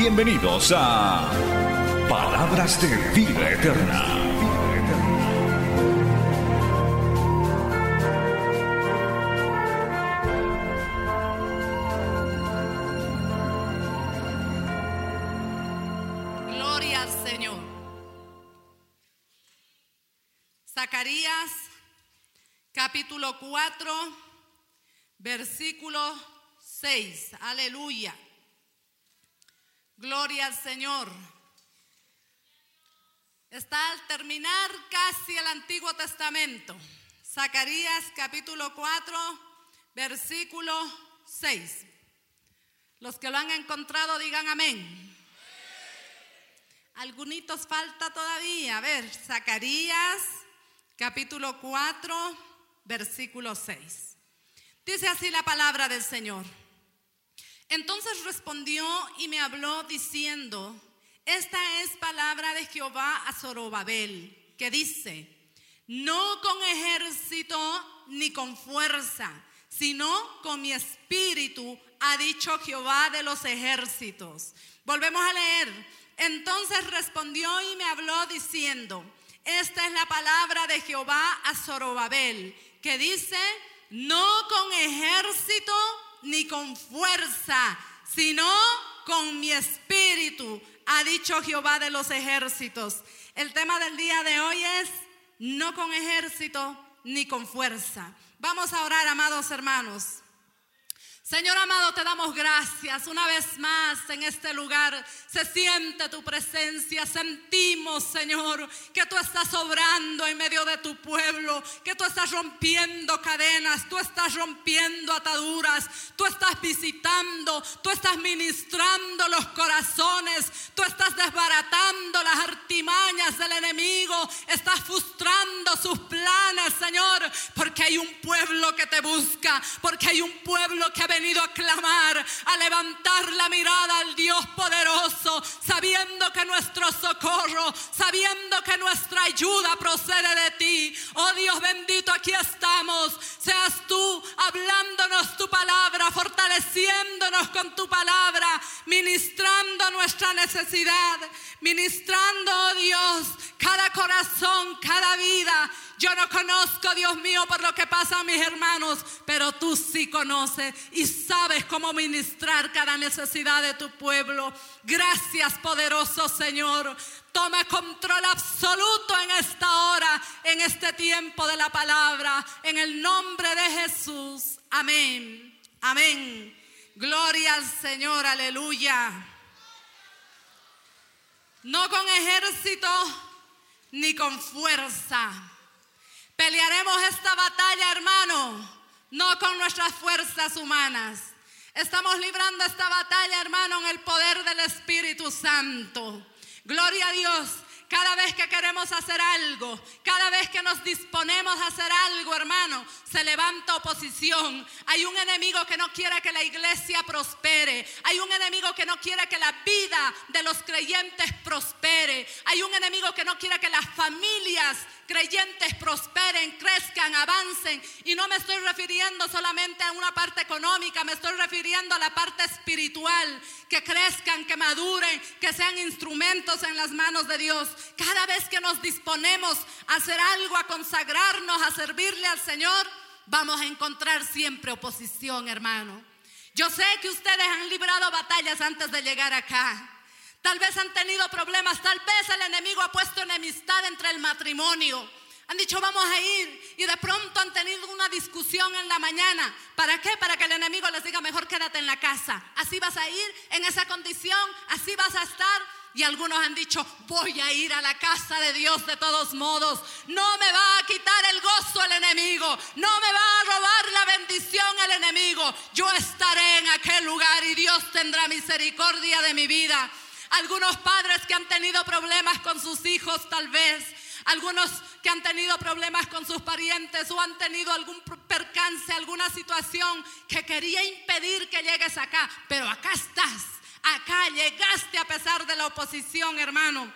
Bienvenidos a Palabras de Vida Eterna. Gloria al Señor. Zacarías capítulo 4, versículo 6. Aleluya. Gloria al Señor. Está al terminar casi el Antiguo Testamento. Zacarías capítulo 4, versículo 6. Los que lo han encontrado digan amén. Algunitos falta todavía. A ver, Zacarías capítulo 4, versículo 6. Dice así la palabra del Señor. Entonces respondió y me habló diciendo, esta es palabra de Jehová a Zorobabel, que dice, no con ejército ni con fuerza, sino con mi espíritu, ha dicho Jehová de los ejércitos. Volvemos a leer. Entonces respondió y me habló diciendo, esta es la palabra de Jehová a Zorobabel, que dice, no con ejército ni con fuerza, sino con mi espíritu, ha dicho Jehová de los ejércitos. El tema del día de hoy es, no con ejército ni con fuerza. Vamos a orar, amados hermanos. Señor amado, te damos gracias una vez más en este lugar. Se siente tu presencia. Sentimos, Señor, que tú estás obrando en medio de tu pueblo, que tú estás rompiendo cadenas, tú estás rompiendo ataduras, tú estás visitando, tú estás ministrando los corazones, tú estás desbaratando las artimañas del enemigo, estás frustrando sus planes, Señor, porque hay un pueblo que te busca, porque hay un pueblo que ha venido a clamar, a levantar la mirada al Dios poderoso, sabiendo que nuestro socorro, sabiendo que nuestra ayuda procede de ti. Oh Dios bendito, aquí estamos. Seas tú hablándonos tu palabra, fortaleciéndonos con tu palabra, ministrando nuestra necesidad, ministrando, oh Dios, cada corazón, cada vida. Yo no conozco, Dios mío, por lo que pasa a mis hermanos, pero tú sí conoces y sabes cómo ministrar cada necesidad de tu pueblo. Gracias, poderoso Señor. Toma control absoluto en esta hora, en este tiempo de la palabra, en el nombre de Jesús. Amén. Amén. Gloria al Señor, aleluya. No con ejército ni con fuerza. Pelearemos esta batalla, hermano, no con nuestras fuerzas humanas. Estamos librando esta batalla, hermano, en el poder del Espíritu Santo. Gloria a Dios. Cada vez que queremos hacer algo, cada vez que nos disponemos a hacer algo, hermano, se levanta oposición. Hay un enemigo que no quiere que la iglesia prospere. Hay un enemigo que no quiere que la vida de los creyentes prospere. Hay un enemigo que no quiere que las familias creyentes prosperen, crezcan, avancen. Y no me estoy refiriendo solamente a una parte económica, me estoy refiriendo a la parte espiritual. Que crezcan, que maduren, que sean instrumentos en las manos de Dios. Cada vez que nos disponemos a hacer algo, a consagrarnos, a servirle al Señor, vamos a encontrar siempre oposición, hermano. Yo sé que ustedes han librado batallas antes de llegar acá. Tal vez han tenido problemas, tal vez el enemigo ha puesto enemistad entre el matrimonio. Han dicho vamos a ir y de pronto han tenido una discusión en la mañana. ¿Para qué? Para que el enemigo les diga mejor quédate en la casa. Así vas a ir en esa condición, así vas a estar. y algunos han dicho, voy a ir a la casa de Dios de todos modos. No me va a quitar el gozo el enemigo. No me va a robar la bendición el enemigo. Yo estaré en aquel lugar y Dios tendrá misericordia de mi vida. Algunos padres que han tenido problemas con sus hijos tal vez. Algunos que han tenido problemas con sus parientes o han tenido algún percance, alguna situación que quería impedir que llegues acá. Pero acá estás Acá llegaste a pesar de la oposición, hermano.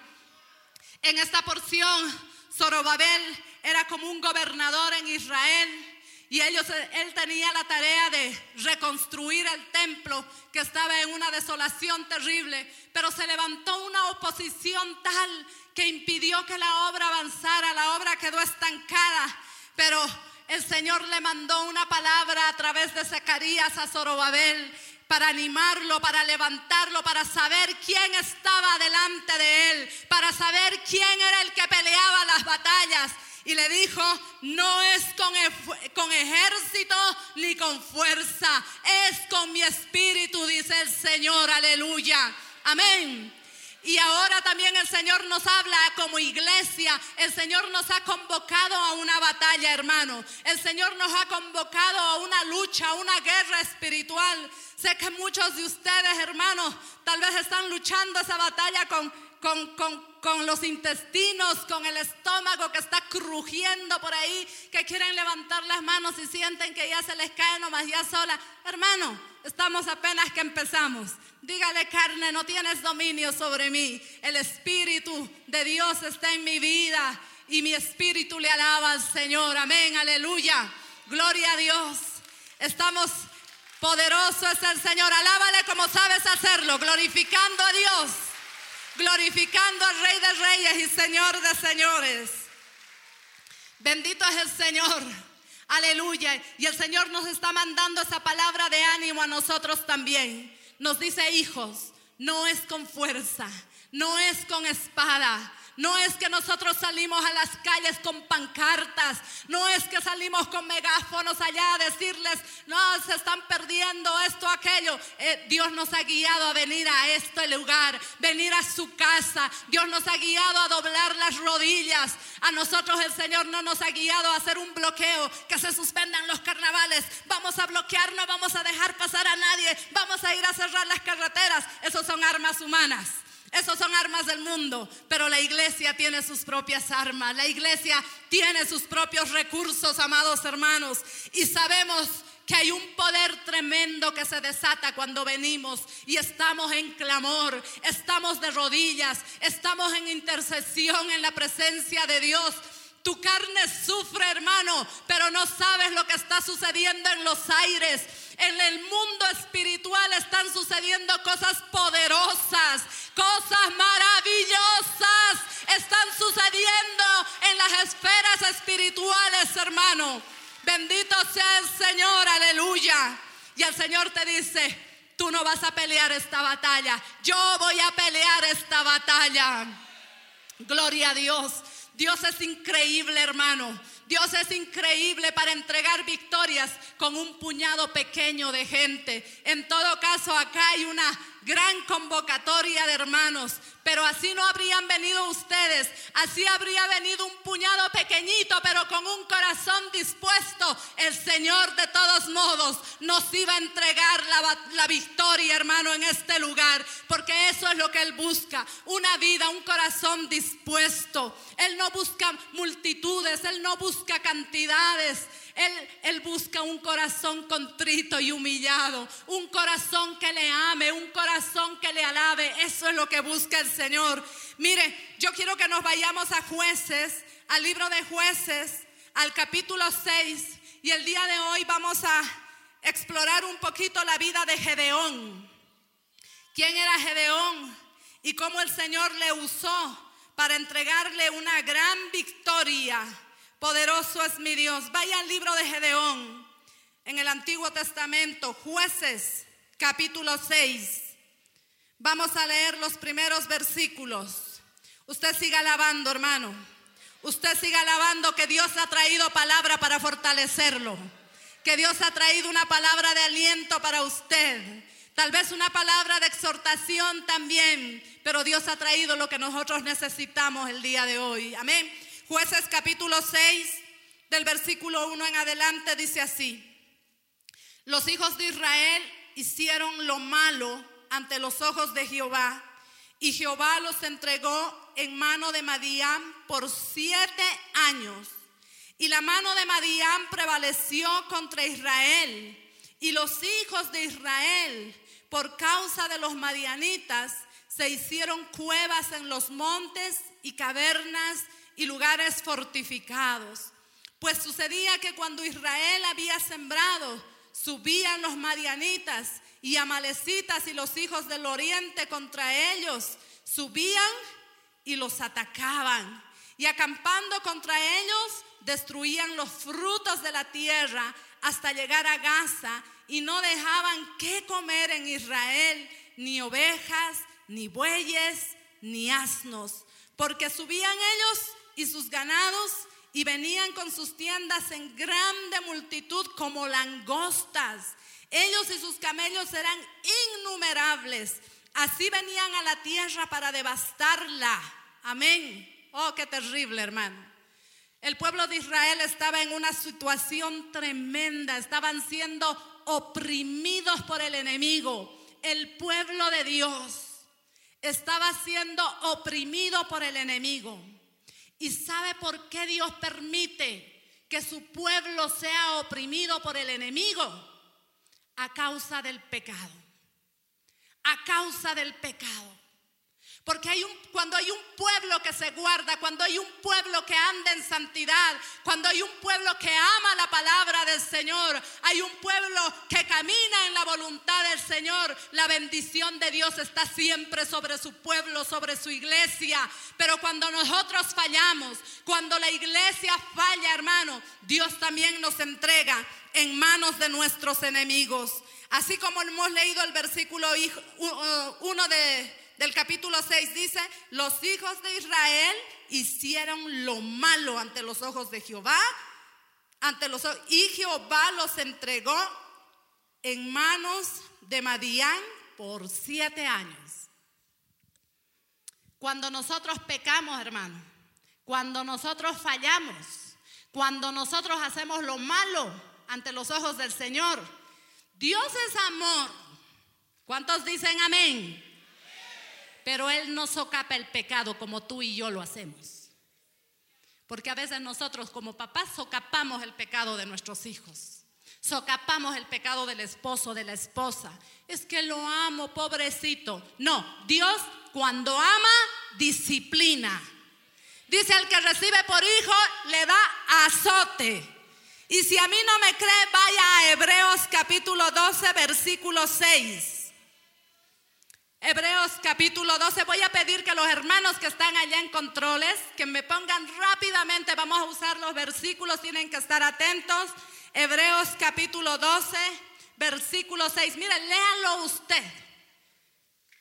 En esta porción, Zorobabel era como un gobernador en Israel y ellos, él tenía la tarea de reconstruir el templo que estaba en una desolación terrible, pero se levantó una oposición tal que impidió que la obra avanzara, la obra quedó estancada, pero el Señor le mandó una palabra a través de Zacarías a Zorobabel para animarlo, para levantarlo, para saber quién estaba delante de él, para saber quién era el que peleaba las batallas. Y le dijo, no es con, con ejército ni con fuerza, es con mi espíritu, dice el Señor, aleluya. Amén. Y ahora también el Señor nos habla como iglesia. El Señor nos ha convocado a una batalla, hermano. El Señor nos ha convocado a una lucha, a una guerra espiritual. Sé que muchos de ustedes, hermanos, tal vez están luchando esa batalla con, con, los intestinos, con el estómago que está crujiendo por ahí, que quieren levantar las manos y sienten que ya se les cae nomás ya sola. Hermano, estamos apenas que empezamos. Dígale carne, no tienes dominio sobre mí. El Espíritu de Dios está en mi vida y mi espíritu le alaba al Señor. Amén, aleluya. Gloria a Dios. Estamos, poderoso es el Señor. Alábale como sabes hacerlo, glorificando a Dios, glorificando al Rey de Reyes y Señor de Señores. Bendito es el Señor. Aleluya. Y el Señor nos está mandando esa palabra de ánimo a nosotros también nos dice hijos, no es con fuerza, no es con espada, no es que nosotros salimos a las calles con pancartas, no es que salimos con megáfonos allá a decirles, no, se están perdiendo esto, aquello. Eh, Dios nos ha guiado a venir a este lugar, venir a su casa. Dios nos ha guiado a doblar las rodillas. A nosotros el Señor no nos ha guiado a hacer un bloqueo, que se suspendan los carnavales. Vamos a bloquear, no vamos a dejar pasar a nadie, vamos a ir a cerrar las carreteras. Esos son armas humanas. Esos son armas del mundo, pero la iglesia tiene sus propias armas. La iglesia tiene sus propios recursos, amados hermanos. Y sabemos que hay un poder tremendo que se desata cuando venimos y estamos en clamor, estamos de rodillas, estamos en intercesión en la presencia de Dios. Tu carne sufre, hermano, pero no sabes lo que está sucediendo en los aires. En el mundo espiritual están sucediendo cosas poderosas, cosas maravillosas. Están sucediendo en las esferas espirituales, hermano. Bendito sea el Señor, aleluya. Y el Señor te dice, tú no vas a pelear esta batalla, yo voy a pelear esta batalla. Gloria a Dios. Dios es increíble, hermano. Dios es increíble para entregar victorias con un puñado pequeño de gente. En todo caso, acá hay una gran convocatoria de hermanos, pero así no habrían venido ustedes, así habría venido un puñado pequeñito, pero con un corazón dispuesto. El Señor de todos modos nos iba a entregar la, la victoria, hermano, en este lugar, porque eso es lo que Él busca, una vida, un corazón dispuesto. Él no busca multitudes, Él no busca cantidades. Él, busca un corazón contrito y humillado, un corazón que le ame, un corazón que le alabe. Eso es lo que busca el Señor. Mire, yo quiero que nos vayamos a jueces, al libro de jueces, al capítulo 6. Y el día de hoy vamos a explorar un poquito la vida de Gedeón. ¿Quién era Gedeón? Y cómo el Señor le usó para entregarle una gran victoria Poderoso es mi Dios. Vaya al libro de Gedeón, en el Antiguo Testamento, jueces, capítulo 6. Vamos a leer los primeros versículos. Usted siga alabando, hermano. Usted siga alabando que Dios ha traído palabra para fortalecerlo. Que Dios ha traído una palabra de aliento para usted. Tal vez una palabra de exhortación también, pero Dios ha traído lo que nosotros necesitamos el día de hoy. Amén. Jueces capítulo 6, del versículo 1 en adelante, dice así. Los hijos de Israel hicieron lo malo ante los ojos de Jehová, y Jehová los entregó en mano de Madián por siete años. Y la mano de Madián prevaleció contra Israel. Y los hijos de Israel por causa de los madianitas, se hicieron cuevas en los montes y cavernas y lugares fortificados. Pues sucedía que cuando Israel había sembrado, subían los madianitas y amalecitas y los hijos del oriente contra ellos, subían y los atacaban. Y acampando contra ellos, destruían los frutos de la tierra hasta llegar a Gaza y no dejaban qué comer en Israel, ni ovejas, ni bueyes, ni asnos, porque subían ellos y sus ganados y venían con sus tiendas en grande multitud como langostas. Ellos y sus camellos eran innumerables. Así venían a la tierra para devastarla. Amén. Oh, qué terrible, hermano. El pueblo de Israel estaba en una situación tremenda. Estaban siendo oprimidos por el enemigo. El pueblo de Dios estaba siendo oprimido por el enemigo. ¿Y sabe por qué Dios permite que su pueblo sea oprimido por el enemigo? A causa del pecado. A causa del pecado. Porque hay un, cuando hay un pueblo que se guarda, cuando hay un pueblo que anda en santidad, cuando hay un pueblo que ama la palabra del Señor, hay un pueblo que camina en la voluntad del Señor, la bendición de Dios está siempre sobre su pueblo, sobre su iglesia. Pero cuando nosotros fallamos, cuando la iglesia falla, hermano, Dios también nos entrega en manos de nuestros enemigos. Así como hemos leído el versículo 1 de del capítulo 6 dice, los hijos de Israel hicieron lo malo ante los ojos de Jehová, ante los y Jehová los entregó en manos de Madián por siete años. Cuando nosotros pecamos, hermano, cuando nosotros fallamos, cuando nosotros hacemos lo malo ante los ojos del Señor, Dios es amor. ¿Cuántos dicen amén? Pero Él no socapa el pecado como tú y yo lo hacemos. Porque a veces nosotros como papás socapamos el pecado de nuestros hijos. Socapamos el pecado del esposo, de la esposa. Es que lo amo, pobrecito. No, Dios cuando ama, disciplina. Dice, el que recibe por hijo le da azote. Y si a mí no me cree, vaya a Hebreos capítulo 12, versículo 6. Hebreos capítulo 12. Voy a pedir que los hermanos que están allá en controles, que me pongan rápidamente, vamos a usar los versículos, tienen que estar atentos. Hebreos capítulo 12, versículo 6. Mire, léalo usted.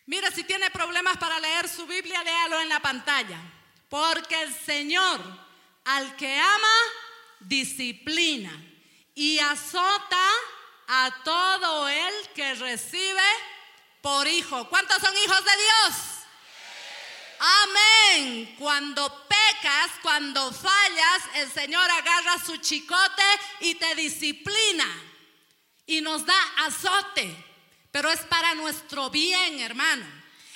Mire, si tiene problemas para leer su Biblia, léalo en la pantalla. Porque el Señor al que ama, disciplina y azota a todo el que recibe por hijo. ¿Cuántos son hijos de Dios? Amén. Cuando pecas, cuando fallas, el Señor agarra su chicote y te disciplina y nos da azote. Pero es para nuestro bien, hermano.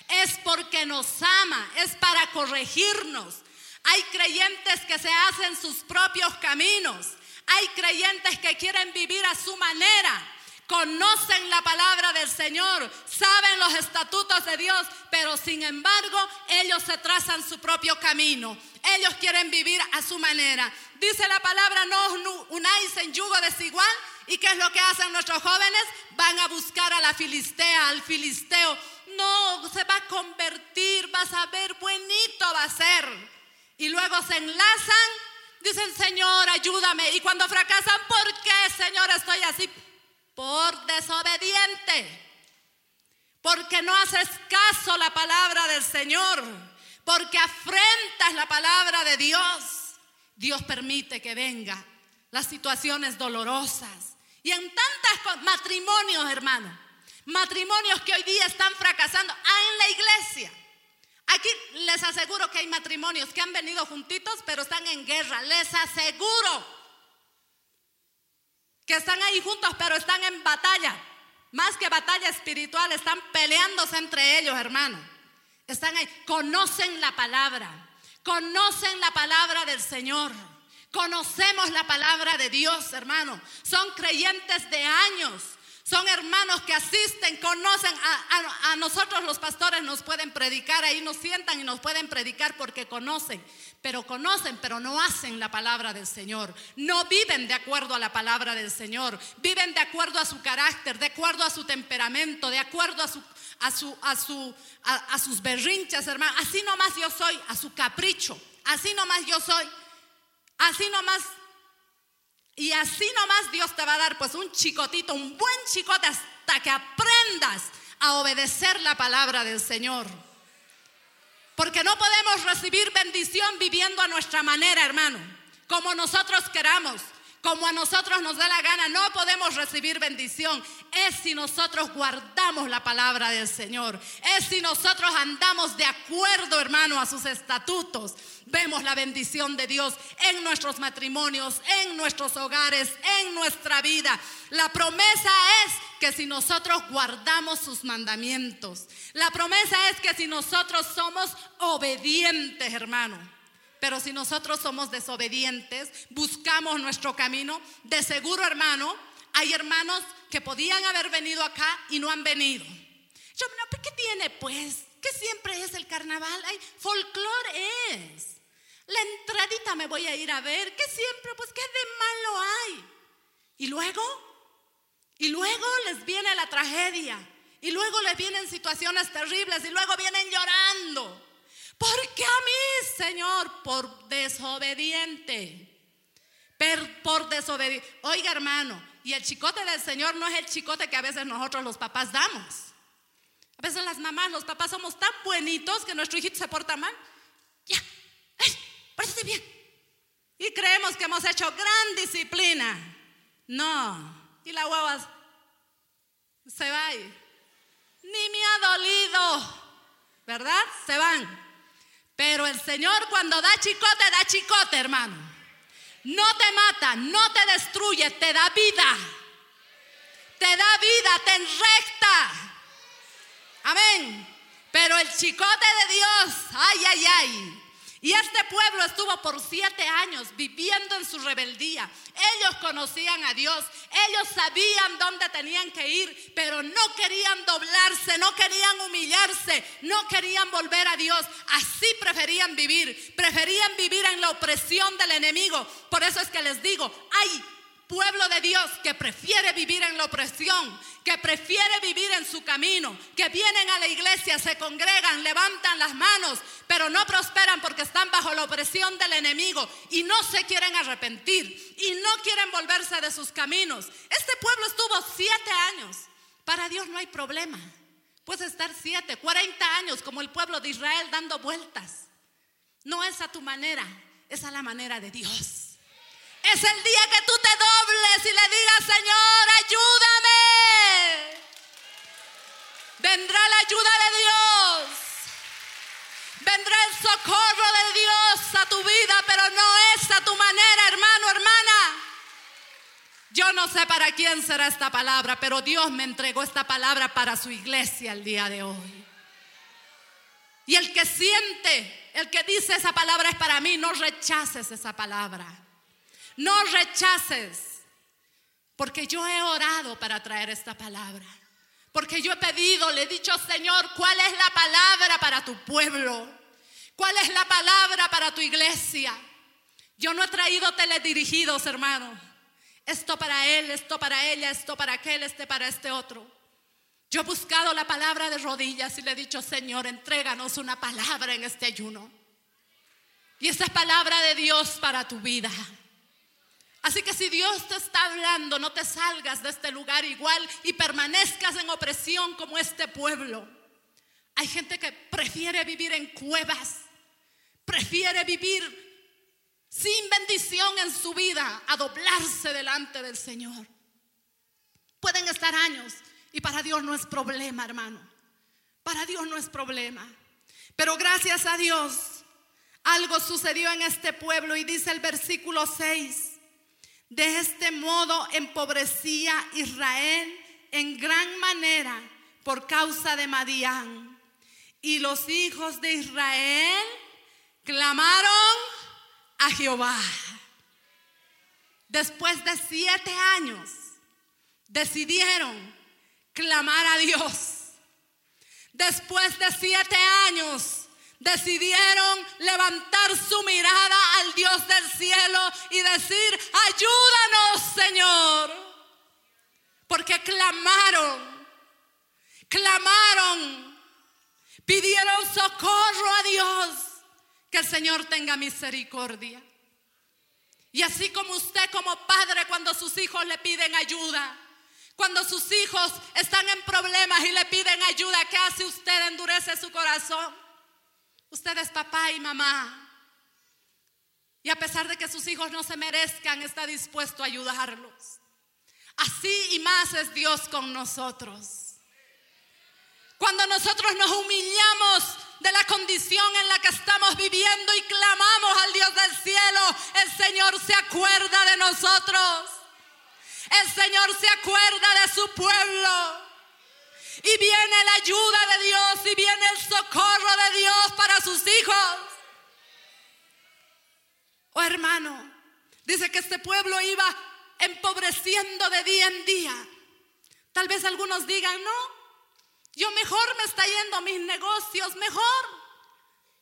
Es porque nos ama, es para corregirnos. Hay creyentes que se hacen sus propios caminos. Hay creyentes que quieren vivir a su manera conocen la palabra del Señor, saben los estatutos de Dios, pero sin embargo ellos se trazan su propio camino. Ellos quieren vivir a su manera. Dice la palabra, no unáis en yugo desigual. ¿Y qué es lo que hacen nuestros jóvenes? Van a buscar a la filistea, al filisteo. No, se va a convertir, vas a ver, buenito va a ser. Y luego se enlazan, dicen, Señor, ayúdame. Y cuando fracasan, ¿por qué, Señor, estoy así? Por desobediente, porque no haces caso la palabra del Señor, porque afrentas la palabra de Dios. Dios permite que vengan las situaciones dolorosas. Y en tantos matrimonios, hermano, Matrimonios que hoy día están fracasando ah, en la iglesia. Aquí les aseguro que hay matrimonios que han venido juntitos, pero están en guerra. Les aseguro que están ahí juntos, pero están en batalla. Más que batalla espiritual, están peleándose entre ellos, hermano. Están ahí, conocen la palabra, conocen la palabra del Señor. Conocemos la palabra de Dios, hermano. Son creyentes de años. Son hermanos que asisten, conocen. A, nosotros los pastores nos pueden predicar, ahí nos sientan y nos pueden predicar porque conocen. Pero conocen, pero no hacen la palabra del Señor. No viven de acuerdo a la palabra del Señor. Viven de acuerdo a su carácter, de acuerdo a su temperamento, de acuerdo a su, a, su, a, su, a, sus berrinches, hermano. Así nomás yo soy, a su capricho. Así nomás yo soy. Así nomás y así nomás Dios te va a dar pues un chicotito, un buen chicote hasta que aprendas a obedecer la palabra del Señor. Porque no podemos recibir bendición viviendo a nuestra manera, hermano, como nosotros queramos como a nosotros nos da la gana, no podemos recibir bendición. Es si nosotros guardamos la palabra del Señor. Es si nosotros andamos de acuerdo, hermano, a sus estatutos. Vemos la bendición de Dios en nuestros matrimonios, en nuestros hogares, en nuestra vida. La promesa es que si nosotros guardamos sus mandamientos, la promesa es que si nosotros somos obedientes, hermano. Pero si nosotros somos desobedientes, buscamos nuestro camino, de seguro, hermano, hay hermanos que podían haber venido acá y no han venido. Yo, ¿qué tiene pues? ¿Qué siempre es el carnaval? Ay, folclore es. La entradita me voy a ir a ver. ¿Qué siempre? Pues, ¿qué de malo hay? Y luego, y luego les viene la tragedia. Y luego les vienen situaciones terribles. Y luego vienen llorando. ¿Por qué a mí, Señor? Por desobediente. por desobediente. Oiga, hermano, y el chicote del Señor no es el chicote que a veces nosotros los papás damos. A veces las mamás, los papás somos tan buenitos que nuestro hijito se porta mal. Ya, parece bien. Y creemos que hemos hecho gran disciplina. No. Y la huevas se va ahí. Ni me ha dolido. ¿Verdad? Se van. Pero el Señor cuando da chicote, da chicote, hermano. No te mata, no te destruye, te da vida. Te da vida, te enrecta. Amén. Pero el chicote de Dios, ay, ay, ay. Y este pueblo estuvo por siete años viviendo en su rebeldía. Ellos conocían a Dios, ellos sabían dónde tenían que ir, pero no querían doblarse, no querían humillarse, no querían volver a Dios. Así preferían vivir, preferían vivir en la opresión del enemigo. Por eso es que les digo, hay pueblo de Dios que prefiere vivir en la opresión, que prefiere vivir en su camino, que vienen a la iglesia, se congregan, levantan las manos, pero no prosperan porque están bajo la opresión del enemigo y no se quieren arrepentir y no quieren volverse de sus caminos. Este pueblo estuvo siete años. Para Dios no hay problema. Puedes estar siete, cuarenta años como el pueblo de Israel dando vueltas. No es a tu manera, es a la manera de Dios. Es el día que tú te dobles y le digas, Señor, ayúdame. Vendrá la ayuda de Dios. Vendrá el socorro de Dios a tu vida, pero no es a tu manera, hermano, hermana. Yo no sé para quién será esta palabra, pero Dios me entregó esta palabra para su iglesia el día de hoy. Y el que siente, el que dice esa palabra es para mí, no rechaces esa palabra. No rechaces, porque yo he orado para traer esta palabra. Porque yo he pedido, le he dicho, Señor, ¿cuál es la palabra para tu pueblo? ¿Cuál es la palabra para tu iglesia? Yo no he traído teledirigidos, hermano. Esto para él, esto para ella, esto para aquel, este para este otro. Yo he buscado la palabra de rodillas y le he dicho, Señor, entréganos una palabra en este ayuno. Y esa es palabra de Dios para tu vida. Así que si Dios te está hablando, no te salgas de este lugar igual y permanezcas en opresión como este pueblo. Hay gente que prefiere vivir en cuevas, prefiere vivir sin bendición en su vida a doblarse delante del Señor. Pueden estar años Y para Dios no es problema, hermano. Para Dios no es problema. Pero gracias a Dios, algo sucedió en este pueblo y dice el versículo 6. De este modo empobrecía Israel en gran manera por causa de Madián. Y los hijos de Israel clamaron a Jehová. Después de siete años, decidieron clamar a Dios. Después de siete años, decidieron levantar su mirada al Dios del cielo y decir, ayúdanos Señor. Porque clamaron, clamaron, pidieron socorro a Dios. Que el Señor tenga misericordia. Y así como usted como padre cuando sus hijos le piden ayuda, cuando sus hijos están en problemas y le piden ayuda, ¿qué hace usted? Endurece su corazón. Usted es papá y mamá. Y a pesar de que sus hijos no se merezcan, está dispuesto a ayudarlos. Así y más es Dios con nosotros. Cuando nosotros nos humillamos de la condición en la que estamos viviendo y clamamos al Dios del cielo, el Señor se acuerda de nosotros. El Señor se acuerda de su pueblo. Y viene la ayuda de Dios y viene el socorro de Dios para sus hijos. Oh hermano, dice que este pueblo iba empobreciendo de día en día. Tal vez algunos digan, no, yo mejor me está yendo mis negocios, mejor.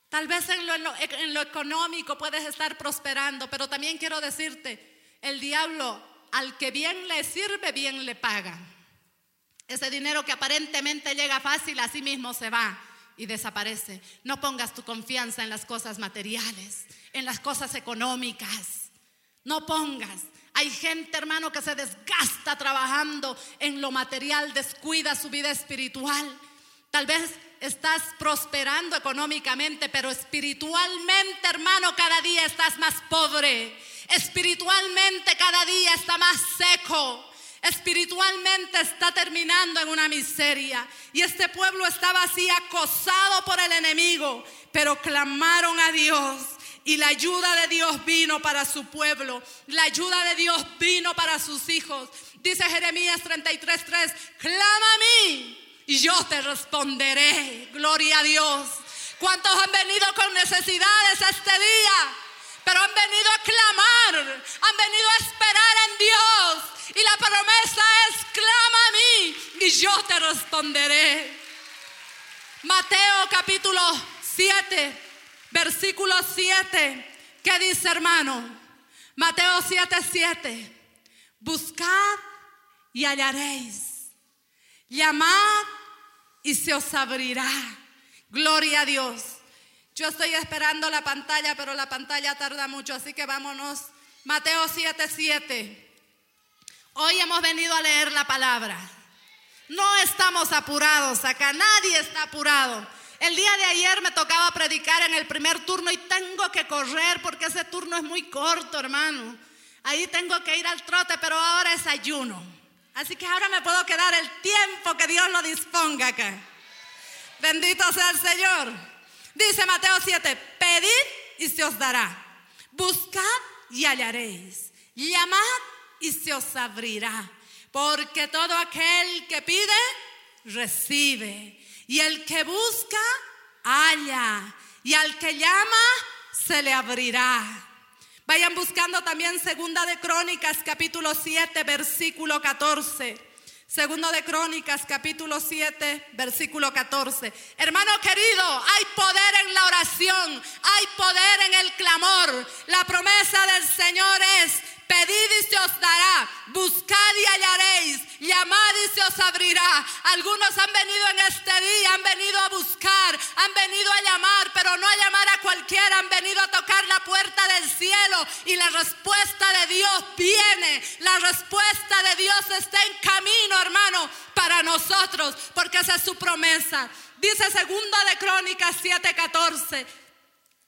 Tal vez en lo, en lo, económico puedes estar prosperando, pero también quiero decirte, el diablo al que bien le sirve, bien le paga. Ese dinero que aparentemente llega fácil, así mismo se va y desaparece. No pongas tu confianza en las cosas materiales, en las cosas económicas. No pongas. Hay gente, hermano, que se desgasta trabajando en lo material, descuida su vida espiritual. Tal vez estás prosperando económicamente, pero espiritualmente, hermano, cada día estás más pobre. Espiritualmente cada día está más seco. Espiritualmente está terminando en una miseria. Y este pueblo estaba así acosado por el enemigo, pero clamaron a Dios y la ayuda de Dios vino para su pueblo. La ayuda de Dios vino para sus hijos. Dice Jeremías 33:3, clama a mí y yo te responderé. Gloria a Dios. ¿Cuántos han venido con necesidades este día? Pero han venido a clamar, han venido a esperar en Dios. Y la promesa es, clama a mí y yo te responderé. Mateo capítulo 7, versículo 7, ¿qué dice hermano? Mateo 7, 7. Buscad y hallaréis. Llamad y se os abrirá. Gloria a Dios. Yo estoy esperando la pantalla, pero la pantalla tarda mucho, así que vámonos. Mateo 7, 7. Hoy hemos venido a leer la palabra. No estamos apurados acá, nadie está apurado. El día de ayer me tocaba predicar en el primer turno y tengo que correr porque ese turno es muy corto, hermano. Ahí tengo que ir al trote, pero ahora es ayuno. Así que ahora me puedo quedar el tiempo que Dios lo disponga acá. Bendito sea el Señor. Dice Mateo 7, pedid y se os dará. Buscad y hallaréis. Llamad y se os abrirá. Porque todo aquel que pide, recibe. Y el que busca, halla. Y al que llama, se le abrirá. Vayan buscando también Segunda de Crónicas, capítulo 7, versículo 14. Segundo de Crónicas, capítulo 7, versículo 14. Hermano querido, hay poder en la oración, hay poder en el clamor. La promesa del Señor es Pedid y se os dará, buscad y hallaréis, llamad y se os abrirá. Algunos han venido en este día, han venido a buscar, han venido a llamar, pero no a llamar a cualquiera, han venido a tocar la puerta del cielo y la respuesta de Dios viene. La respuesta de Dios está en camino, hermano, para nosotros, porque esa es su promesa. Dice segunda de Crónicas 7:14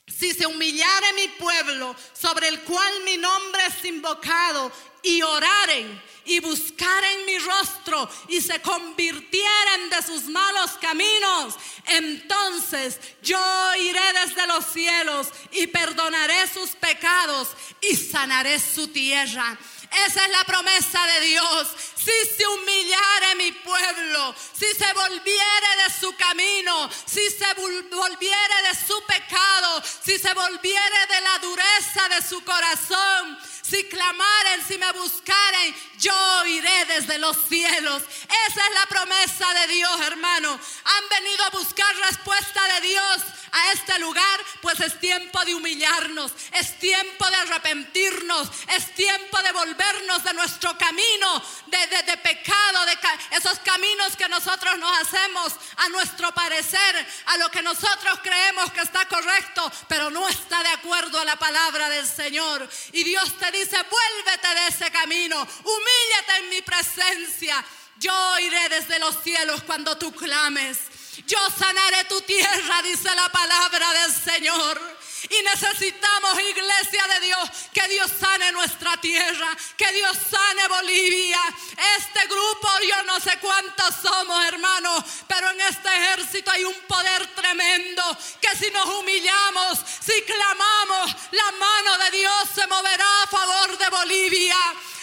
si se humillare mi pueblo, sobre el cual mi nombre es invocado, y oraren y buscaren mi rostro y se convirtieren de sus malos caminos, entonces yo iré desde los cielos y perdonaré sus pecados y sanaré su tierra. Esa es la promesa de Dios. Si se humillare mi pueblo, si se volviere de su camino, si se volviere de su pecado, si se volviere de la dureza de su corazón, si clamaren, si me buscaren, yo iré desde los cielos. Esa es la promesa de Dios, hermano. Han venido a buscar respuesta de Dios a este lugar, pues es tiempo de humillarnos, es tiempo de arrepentirnos, es tiempo de volvernos de nuestro camino de, pecado, de esos caminos que nosotros nos hacemos a nuestro parecer, a lo que nosotros creemos que está correcto, pero no está de acuerdo a la palabra del Señor. Y Dios te dice, vuélvete de ese camino, humíllate en mi presencia. Yo iré desde los cielos cuando tú clames. Yo sanaré tu tierra, dice la palabra del Señor. Y necesitamos, iglesia de Dios, que Dios sane nuestra tierra, que Dios sane Bolivia. Este grupo, yo no sé cuántos somos, hermanos, pero en este ejército hay un poder tremendo que si nos humillamos, si clamamos, la mano de Dios se moverá a favor de Bolivia.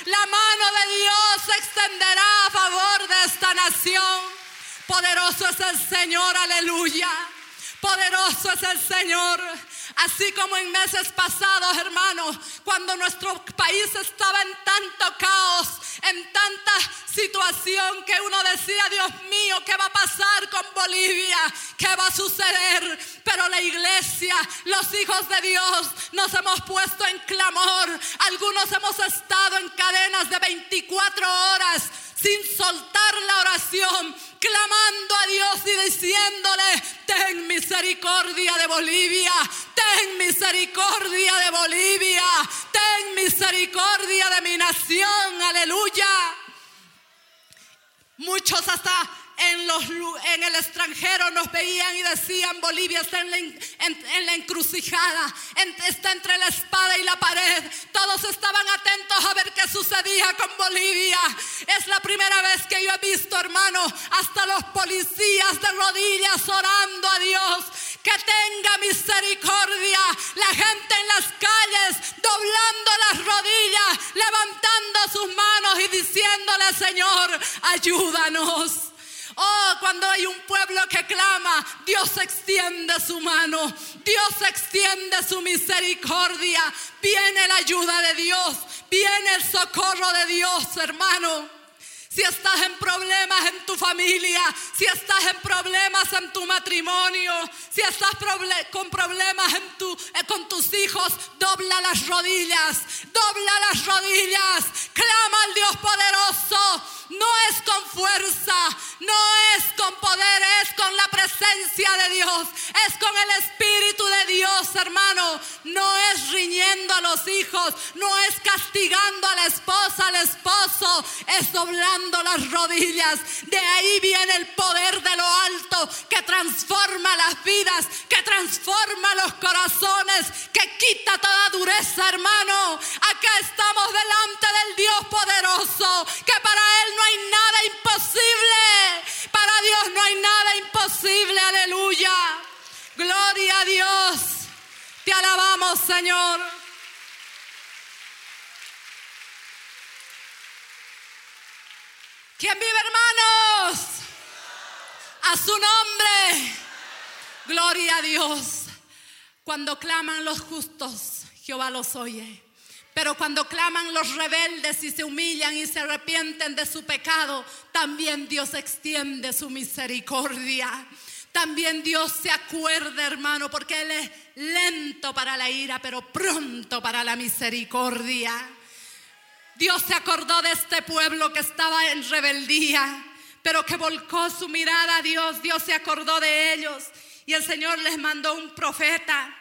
La mano de Dios se extenderá a favor de esta nación. Poderoso es el Señor, aleluya. Poderoso es el Señor. Así como en meses pasados, hermanos, cuando nuestro país estaba en tanto caos, en tanta situación que uno decía, Dios mío, ¿qué va a pasar con Bolivia? ¿Qué va a suceder? Pero la iglesia, los hijos de Dios, nos hemos puesto en clamor. Algunos hemos estado en cadenas de 24 horas sin soltar la oración, clamando a Dios y diciéndole, ten misericordia de Bolivia, ten misericordia de Bolivia, ten misericordia de mi nación, aleluya. Muchos hasta en, los, en el extranjero nos veían y decían, Bolivia está en la, encrucijada, está entre la espada y la pared. Todos estaban atentos a ver qué sucedía con Bolivia. Es la primera vez que yo he visto, hermano, hasta los policías de rodillas orando a Dios. Que tenga misericordia. La gente en las calles doblando las rodillas, levantando sus manos y diciéndole, Señor, ayúdanos. Oh, cuando hay un pueblo que clama, Dios extiende su mano, Dios extiende su misericordia. Viene la ayuda de Dios, viene el socorro de Dios, hermano si estás en problemas en tu familia, si estás en problemas en tu matrimonio, si estás con problemas eh, con tus hijos, dobla las rodillas, dobla las rodillas, clama al Dios poderoso. No es con fuerza, no es con poder, es con la presencia de Dios, es con el Espíritu de Dios, hermano. No es riñendo a los hijos, no es castigando a la esposa, al esposo, es doblando las rodillas. De ahí viene el poder de lo alto que transforma las vidas, que transforma los corazones, que quita toda dureza, hermano. Acá estamos delante del Dios poderoso, que para Él no hay nada imposible. Para Dios no hay nada imposible, aleluya. Gloria a Dios. Te alabamos, Señor. ¿Quién vive, hermanos? A su nombre. Gloria a Dios. Cuando claman los justos, Jehová los oye. Pero cuando claman los rebeldes y se humillan y se arrepienten de su pecado, también Dios extiende su misericordia. También Dios se acuerda, hermano, porque Él es lento para la ira, pero pronto para la misericordia. Dios se acordó de este pueblo que estaba en rebeldía, pero que volcó su mirada a Dios. Dios se acordó de ellos y el Señor les mandó un profeta.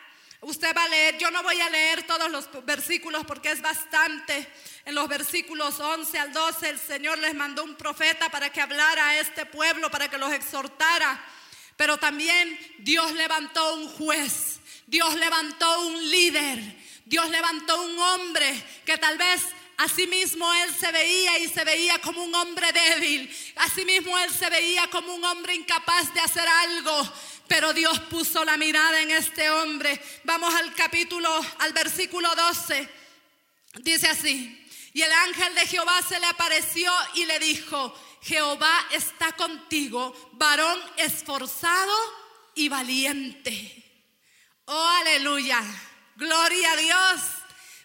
Usted va a leer, yo no voy a leer todos los versículos porque es bastante. En los versículos 11 al 12 el Señor les mandó un profeta para que hablara a este pueblo, para que los exhortara. Pero también Dios levantó un juez, Dios levantó un líder, Dios levantó un hombre que tal vez Asimismo él se veía y se veía como un hombre débil. Asimismo él se veía como un hombre incapaz de hacer algo. Pero Dios puso la mirada en este hombre. Vamos al capítulo, al versículo 12. Dice así. Y el ángel de Jehová se le apareció y le dijo, Jehová está contigo, varón esforzado y valiente. Oh, aleluya. Gloria a Dios.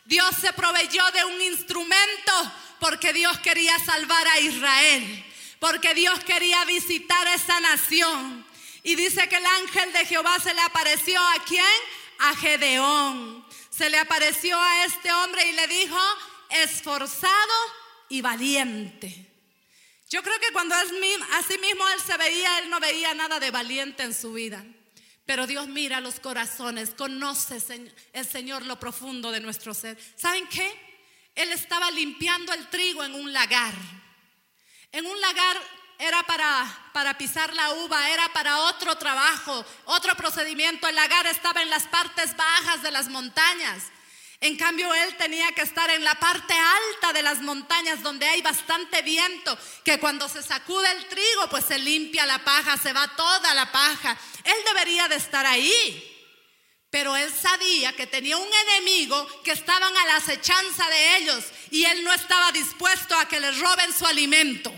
Dios se proveyó de un instrumento porque Dios quería salvar a Israel, porque Dios quería visitar esa nación. Y dice que el ángel de Jehová se le apareció a quién? A Gedeón. Se le apareció a este hombre y le dijo, esforzado y valiente. Yo creo que cuando así mismo él se veía, él no veía nada de valiente en su vida. Pero Dios mira los corazones, conoce el Señor lo profundo de nuestro ser. ¿Saben qué? Él estaba limpiando el trigo en un lagar. En un lagar era para, para pisar la uva, era para otro trabajo, otro procedimiento. El lagar estaba en las partes bajas de las montañas. En cambio, él tenía que estar en la parte alta de las montañas donde hay bastante viento, que cuando se sacude el trigo, pues se limpia la paja, se va toda la paja. Él debería de estar ahí. Pero él sabía que tenía un enemigo que estaban a la acechanza de ellos y él no estaba dispuesto a que les roben su alimento.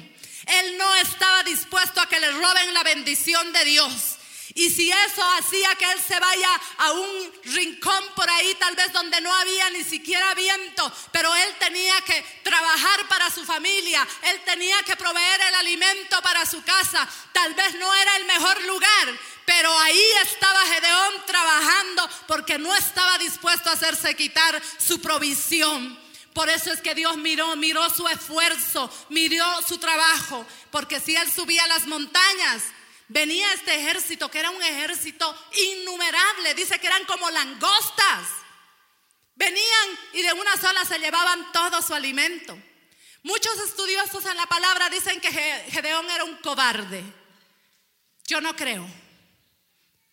Él no estaba dispuesto a que les roben la bendición de Dios. Y si eso hacía que él se vaya a un rincón por ahí, tal vez donde no había ni siquiera viento, pero él tenía que trabajar para su familia, él tenía que proveer el alimento para su casa, tal vez no era el mejor lugar, pero ahí estaba Gedeón trabajando porque no estaba dispuesto a hacerse quitar su provisión. Por eso es que Dios miró, miró su esfuerzo, miró su trabajo, porque si él subía las montañas, venía este ejército, que era un ejército innumerable, dice que eran como langostas. Venían y de una sola se llevaban todo su alimento. Muchos estudiosos en la palabra dicen que Gedeón era un cobarde. Yo no creo.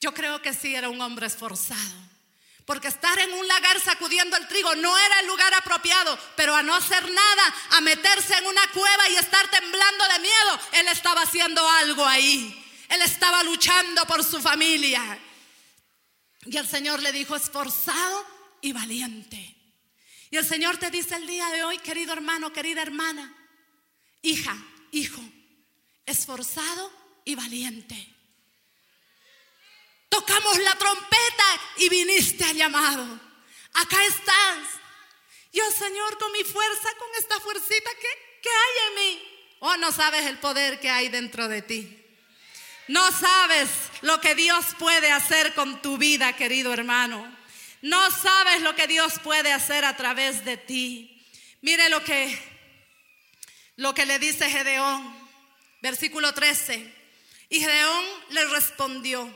Yo creo que sí era un hombre esforzado. Porque estar en un lagar sacudiendo el trigo no era el lugar apropiado, pero a no hacer nada, a meterse en una cueva y estar temblando de miedo, él estaba haciendo algo ahí. Él estaba luchando por su familia. Y el Señor le dijo, esforzado y valiente. Y el Señor te dice el día de hoy, querido hermano, querida hermana, hija, hijo, esforzado y valiente. Tocamos la trompeta y viniste al llamado. Acá estás. Yo, Señor, con mi fuerza, con esta fuercita que, que hay en mí. Oh, no sabes el poder que hay dentro de ti. No sabes lo que Dios puede hacer con tu vida, querido hermano. No sabes lo que Dios puede hacer a través de ti. Mire lo que lo que le dice Gedeón, versículo 13. Y Gedeón le respondió: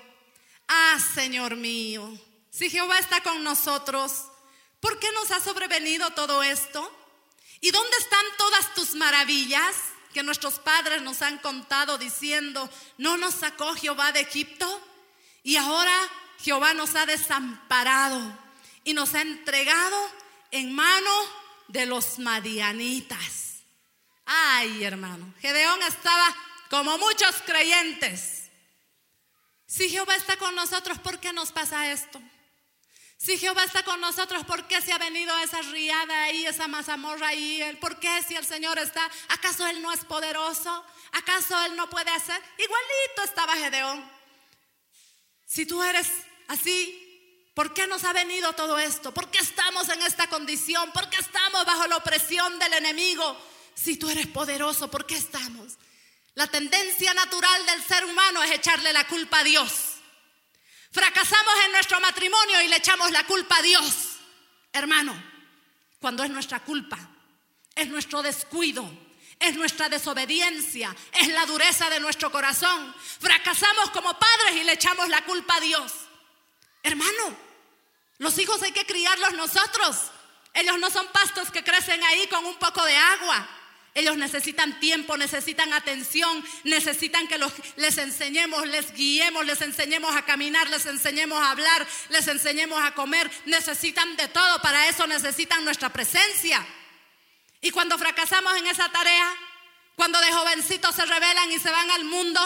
"Ah, Señor mío, si Jehová está con nosotros, ¿por qué nos ha sobrevenido todo esto? ¿Y dónde están todas tus maravillas?" que nuestros padres nos han contado diciendo, no nos sacó Jehová de Egipto y ahora Jehová nos ha desamparado y nos ha entregado en mano de los madianitas. Ay, hermano, Gedeón estaba como muchos creyentes. Si Jehová está con nosotros, ¿por qué nos pasa esto? Si Jehová está con nosotros, ¿por qué se ha venido esa riada ahí, esa mazamorra ahí? ¿Por qué si el Señor está? ¿Acaso Él no es poderoso? ¿Acaso Él no puede hacer? Igualito estaba Gedeón. Si tú eres así, ¿por qué nos ha venido todo esto? ¿Por qué estamos en esta condición? ¿Por qué estamos bajo la opresión del enemigo? Si tú eres poderoso, ¿por qué estamos? La tendencia natural del ser humano es echarle la culpa a Dios. Fracasamos en nuestro matrimonio y le echamos la culpa a Dios. Hermano, cuando es nuestra culpa, es nuestro descuido, es nuestra desobediencia, es la dureza de nuestro corazón. Fracasamos como padres y le echamos la culpa a Dios. Hermano, los hijos hay que criarlos nosotros. Ellos no son pastos que crecen ahí con un poco de agua. Ellos necesitan tiempo, necesitan atención, necesitan que los, les enseñemos, les guiemos, les enseñemos a caminar, les enseñemos a hablar, les enseñemos a comer. Necesitan de todo, para eso necesitan nuestra presencia. Y cuando fracasamos en esa tarea, cuando de jovencitos se rebelan y se van al mundo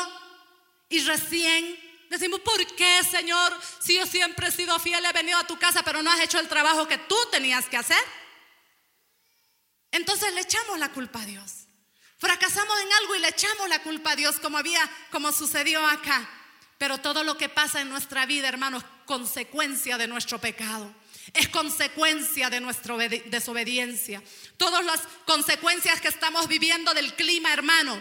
y recién decimos, ¿por qué, Señor? Si yo siempre he sido fiel, he venido a tu casa, pero no has hecho el trabajo que tú tenías que hacer. Entonces le echamos la culpa a Dios. Fracasamos en algo y le echamos la culpa a Dios, como había, como sucedió acá. Pero todo lo que pasa en nuestra vida, hermanos, es consecuencia de nuestro pecado. Es consecuencia de nuestra desobediencia. Todas las consecuencias que estamos viviendo del clima, hermano.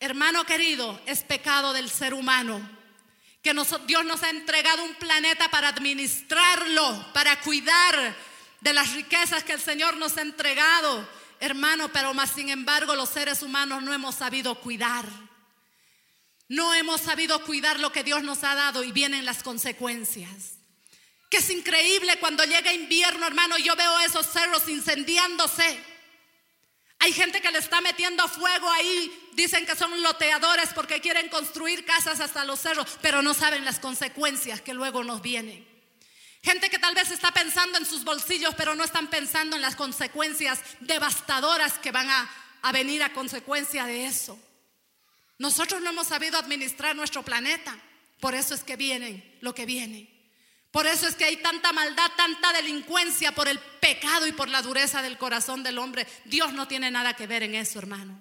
Hermano querido, es pecado del ser humano. Que Dios nos ha entregado un planeta para administrarlo, para cuidar de las riquezas que el Señor nos ha entregado. Hermano, pero más sin embargo los seres humanos no hemos sabido cuidar. No hemos sabido cuidar lo que Dios nos ha dado y vienen las consecuencias. Que es increíble cuando llega invierno, hermano, yo veo esos cerros incendiándose. Hay gente que le está metiendo fuego ahí, dicen que son loteadores porque quieren construir casas hasta los cerros, pero no saben las consecuencias que luego nos vienen. Gente que tal vez está pensando en sus bolsillos, pero no están pensando en las consecuencias devastadoras que van a, venir a consecuencia de eso. Nosotros no hemos sabido administrar nuestro planeta. Por eso es que vienen lo que viene. Por eso es que hay tanta maldad, tanta delincuencia por el pecado y por la dureza del corazón del hombre. Dios no tiene nada que ver en eso, hermano.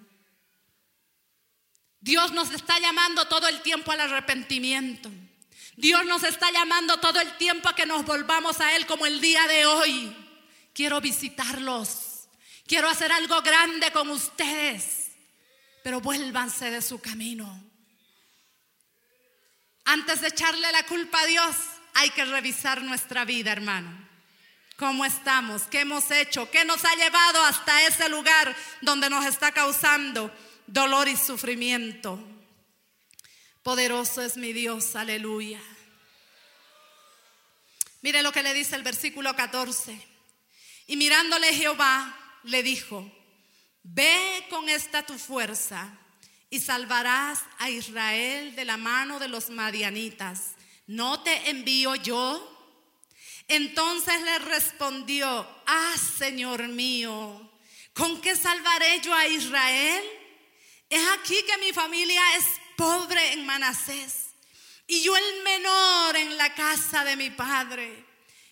Dios nos está llamando todo el tiempo al arrepentimiento. Dios nos está llamando todo el tiempo a que nos volvamos a Él como el día de hoy. Quiero visitarlos. Quiero hacer algo grande con ustedes pero vuélvanse de su camino. Antes de echarle la culpa a Dios, hay que revisar nuestra vida, hermano. ¿Cómo estamos? ¿Qué hemos hecho? ¿Qué nos ha llevado hasta ese lugar donde nos está causando dolor y sufrimiento? Poderoso es mi Dios, aleluya. Mire lo que le dice el versículo 14. Y mirándole Jehová, le dijo, Ve con esta tu fuerza y salvarás a Israel de la mano de los madianitas. ¿No te envío yo? Entonces le respondió, ah, Señor mío, ¿con qué salvaré yo a Israel? Es aquí que mi familia es pobre en Manasés y yo el menor en la casa de mi padre.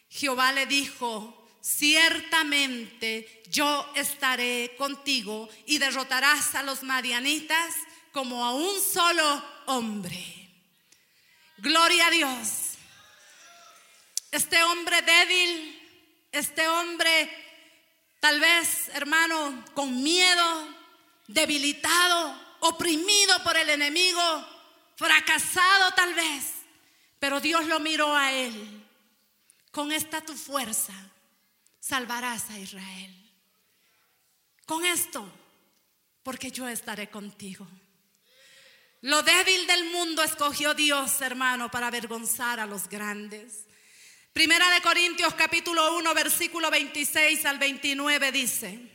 Jehová le dijo, ciertamente yo estaré contigo y derrotarás a los marianitas como a un solo hombre. Gloria a Dios. Este hombre débil, este hombre tal vez, hermano, con miedo, debilitado, oprimido por el enemigo, fracasado tal vez, pero Dios lo miró a él. Con esta tu fuerza salvarás a Israel. Con esto, porque yo estaré contigo. Lo débil del mundo escogió Dios, hermano, para avergonzar a los grandes. Primera de Corintios capítulo 1, versículo 26 al 29 dice,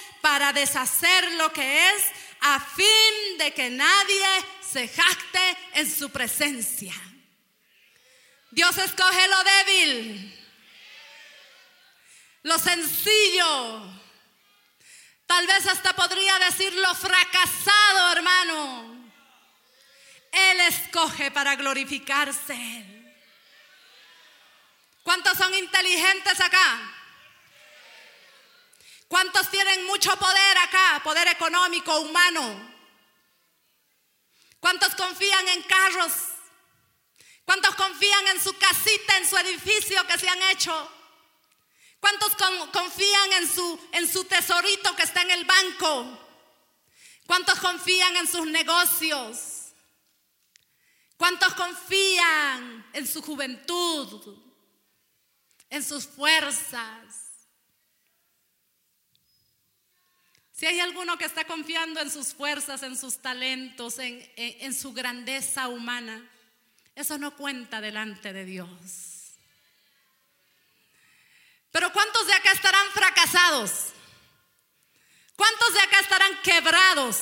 para deshacer lo que es a fin de que nadie se jacte en su presencia. Dios escoge lo débil lo sencillo. Tal vez hasta podría decir lo fracasado, hermano. Él escoge para glorificarse. ¿Cuántos son inteligentes acá? ¿Cuántos tienen mucho poder acá? Poder económico, humano. ¿Cuántos confían en carros? ¿Cuántos confían en su casita, en su edificio que se han hecho? ¿Cuántos confían en su, en su tesorito que está en el banco? ¿Cuántos confían en sus negocios? ¿Cuántos confían en su juventud? En sus fuerzas. Si hay alguno que está confiando en sus fuerzas, en sus talentos, en, su grandeza humana, eso no cuenta delante de Dios. Pero ¿cuántos de acá estarán fracasados? ¿Cuántos de acá estarán quebrados?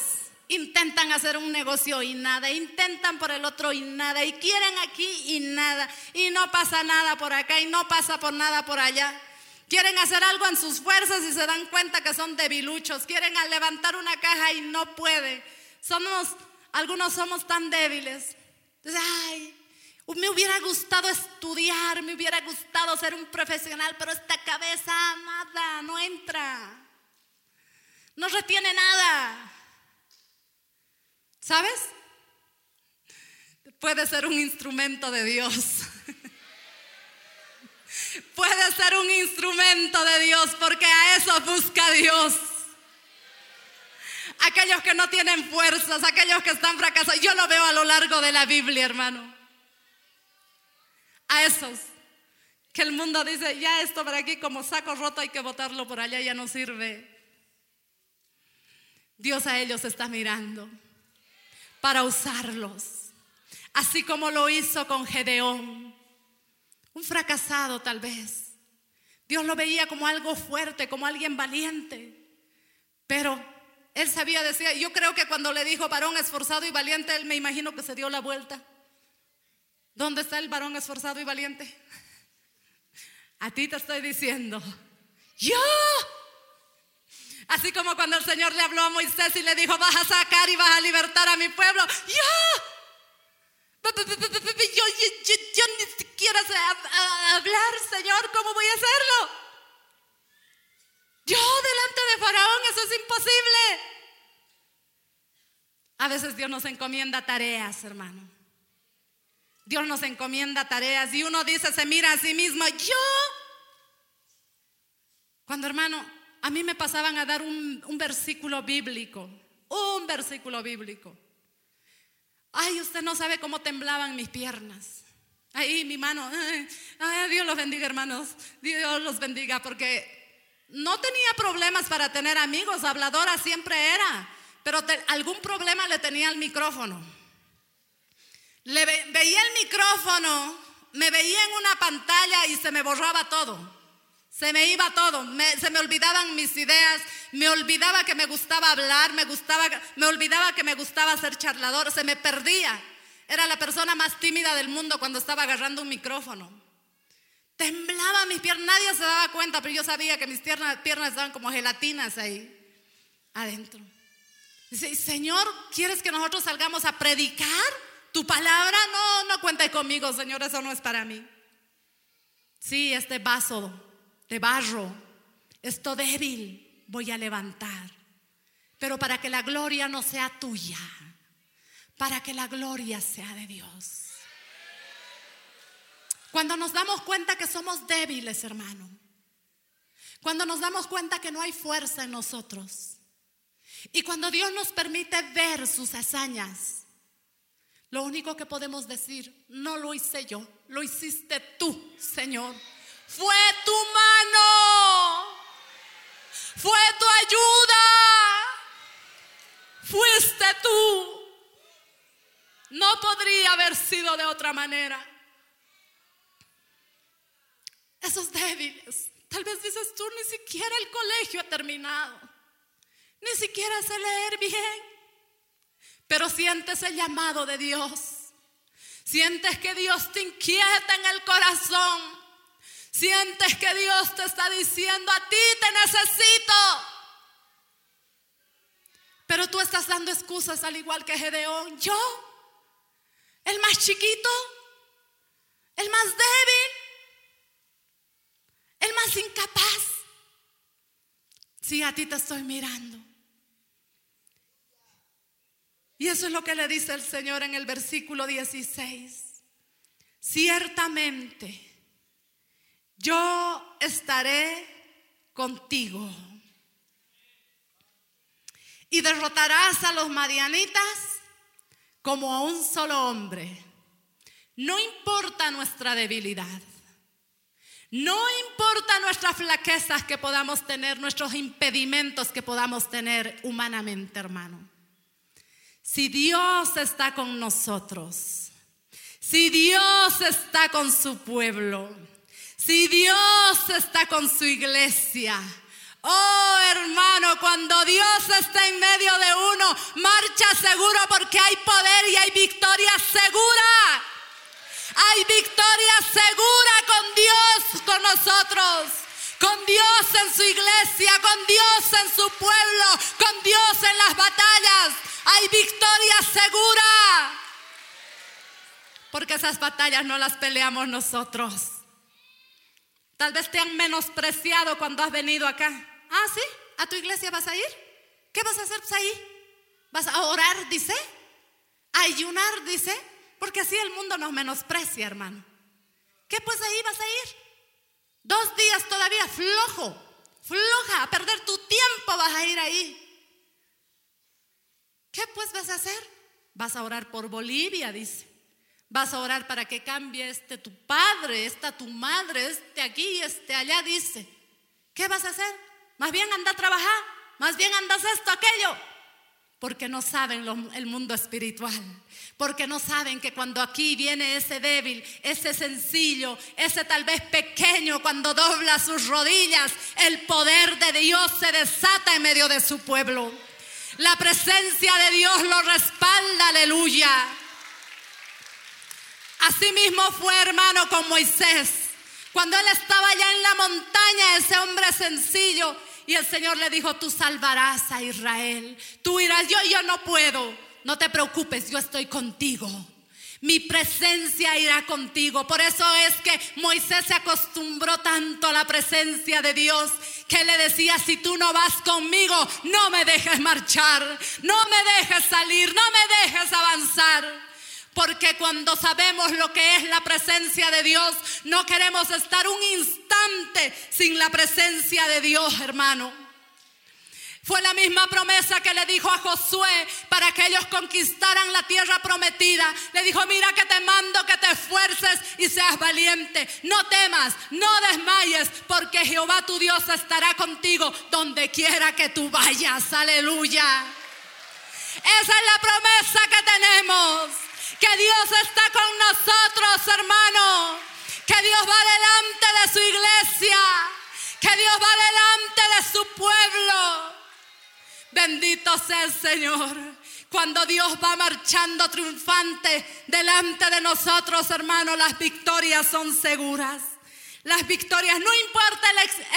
Intentan hacer un negocio y nada, intentan por el otro y nada, y quieren aquí y nada, y no pasa nada por acá y no pasa por nada por allá. Quieren hacer algo en sus fuerzas y se dan cuenta que son debiluchos. Quieren levantar una caja y no puede. Somos, algunos somos tan débiles. Entonces, ay, me hubiera gustado estudiar, me hubiera gustado ser un profesional, pero esta cabeza nada, no entra. No retiene nada. ¿Sabes? Puede ser un instrumento de Dios. Puede ser un instrumento de Dios porque a eso busca Dios. Aquellos que no tienen fuerzas, aquellos que están fracasados, yo lo veo a lo largo de la Biblia, hermano. A esos que el mundo dice, ya esto por aquí como saco roto hay que botarlo por allá, ya no sirve. Dios a ellos está mirando para usarlos, así como lo hizo con Gedeón, un fracasado tal vez. Dios lo veía como algo fuerte, como alguien valiente, pero él sabía decir, yo creo que cuando le dijo varón esforzado y valiente, él me imagino que se dio la vuelta. ¿Dónde está el varón esforzado y valiente? A ti te estoy diciendo, yo Así como cuando el Señor le habló a Moisés y le dijo, vas a sacar y vas a libertar a mi pueblo. Yo, yo, sé hablar, Señor, ¿cómo voy a hacerlo? Yo delante de Faraón, eso es imposible. A veces Dios nos encomienda tareas, hermano. Dios nos encomienda tareas y uno dice, se mira a sí mismo, yo. Cuando hermano, a mí me pasaban a dar un, versículo bíblico, un versículo bíblico. Ay, usted no sabe cómo temblaban mis piernas. Ahí mi mano, Dios los bendiga hermanos, Dios los bendiga, porque no tenía problemas para tener amigos, habladora siempre era, pero algún problema le tenía al micrófono. Le veía el micrófono, me veía en una pantalla y se me borraba todo. Se me iba todo, se me olvidaban mis ideas, me olvidaba que me gustaba hablar, me, gustaba, me olvidaba que me gustaba ser charlador, se me perdía. Era la persona más tímida del mundo cuando estaba agarrando un micrófono. Temblaba mis piernas, nadie se daba cuenta, pero yo sabía que mis piernas, estaban como gelatinas ahí, adentro. Dice, Señor, ¿quieres que nosotros salgamos a predicar tu palabra? No, no cuente conmigo, Señor, eso no es para mí. Sí, este vaso de barro, esto débil voy a levantar. Pero para que la gloria no sea tuya, para que la gloria sea de Dios. Cuando nos damos cuenta que somos débiles, hermano. Cuando nos damos cuenta que no hay fuerza en nosotros. Y cuando Dios nos permite ver sus hazañas, lo único que podemos decir, no lo hice yo, lo hiciste tú, Señor. Fue tu mano. Fue tu ayuda. Fuiste tú. No podría haber sido de otra manera. Esos débiles. Tal vez dices tú, ni siquiera el colegio ha terminado. Ni siquiera sé leer bien. Pero sientes el llamado de Dios. Sientes que Dios te inquieta en el corazón. Sientes que Dios te está diciendo, a ti te necesito. Pero tú estás dando excusas al igual que Gedeón. Yo, el más chiquito, el más débil, el más incapaz. Sí, a ti te estoy mirando. Y eso es lo que le dice el Señor en el versículo 16. Ciertamente yo estaré contigo. Y derrotarás a los madianitas como a un solo hombre. No importa nuestra debilidad. No importa nuestras flaquezas que podamos tener, nuestros impedimentos que podamos tener humanamente, hermano. Si Dios está con nosotros, si Dios está con su pueblo, si Dios está con su iglesia, Oh hermano, cuando Dios está en medio de uno, marcha seguro porque hay poder y hay victoria segura. Hay victoria segura con Dios, con nosotros. Con Dios en su iglesia, con Dios en su pueblo, con Dios en las batallas. Hay victoria segura. Porque esas batallas no las peleamos nosotros. Tal vez te han menospreciado cuando has venido acá. Ah, sí, a tu iglesia vas a ir. ¿Qué vas a hacer pues, ahí? ¿Vas a orar, dice? ¿A ayunar, dice? Porque así el mundo nos menosprecia, hermano. ¿Qué pues ahí vas a ir? Dos días todavía, flojo, floja, a perder tu tiempo vas a ir ahí. ¿Qué pues vas a hacer? Vas a orar por Bolivia, dice. Vas a orar para que cambie este tu padre, esta tu madre, este aquí, este allá, dice. ¿Qué vas a hacer? Más bien anda a trabajar, más bien andas esto, aquello. Porque no saben el mundo espiritual. Porque no saben que cuando aquí viene ese débil, ese sencillo, ese tal vez pequeño, cuando dobla sus rodillas, el poder de Dios se desata en medio de su pueblo. La presencia de Dios lo respalda, aleluya. Así mismo fue hermano con Moisés. Cuando él estaba allá en la montaña, ese hombre sencillo, y el Señor le dijo, tú salvarás a Israel. Tú irás, yo, yo no puedo. No te preocupes, yo estoy contigo. Mi presencia irá contigo. Por eso es que Moisés se acostumbró tanto a la presencia de Dios que le decía, si tú no vas conmigo, no me dejes marchar, no me dejes salir, no me dejes avanzar. Porque cuando sabemos lo que es la presencia de Dios, no queremos estar un instante sin la presencia de Dios, hermano. Fue la misma promesa que le dijo a Josué para que ellos conquistaran la tierra prometida. Le dijo, mira que te mando que te esfuerces y seas valiente. No temas, no desmayes, porque Jehová tu Dios estará contigo donde quiera que tú vayas. Aleluya. Esa es la promesa que tenemos que Dios está con nosotros, hermano, que Dios va delante de su iglesia, que Dios va delante de su pueblo. Bendito sea el Señor. Cuando Dios va marchando triunfante delante de nosotros, hermano, las victorias son seguras las victorias. No importa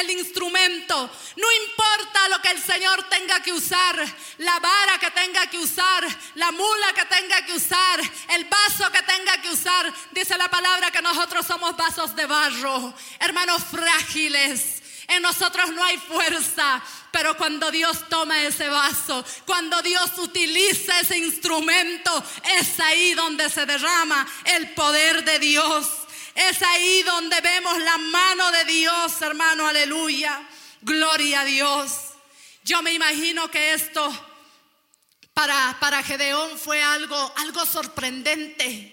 el, instrumento, no importa lo que el Señor tenga que usar, la vara que tenga que usar, la mula que tenga que usar, el vaso que tenga que usar. Dice la palabra que nosotros somos vasos de barro, hermanos frágiles. En nosotros no hay fuerza, pero cuando Dios toma ese vaso, cuando Dios utiliza ese instrumento, es ahí donde se derrama el poder de Dios. Es ahí donde vemos la mano de Dios, hermano, aleluya. Gloria a Dios. Yo me imagino que esto para, para Gedeón fue algo, algo sorprendente.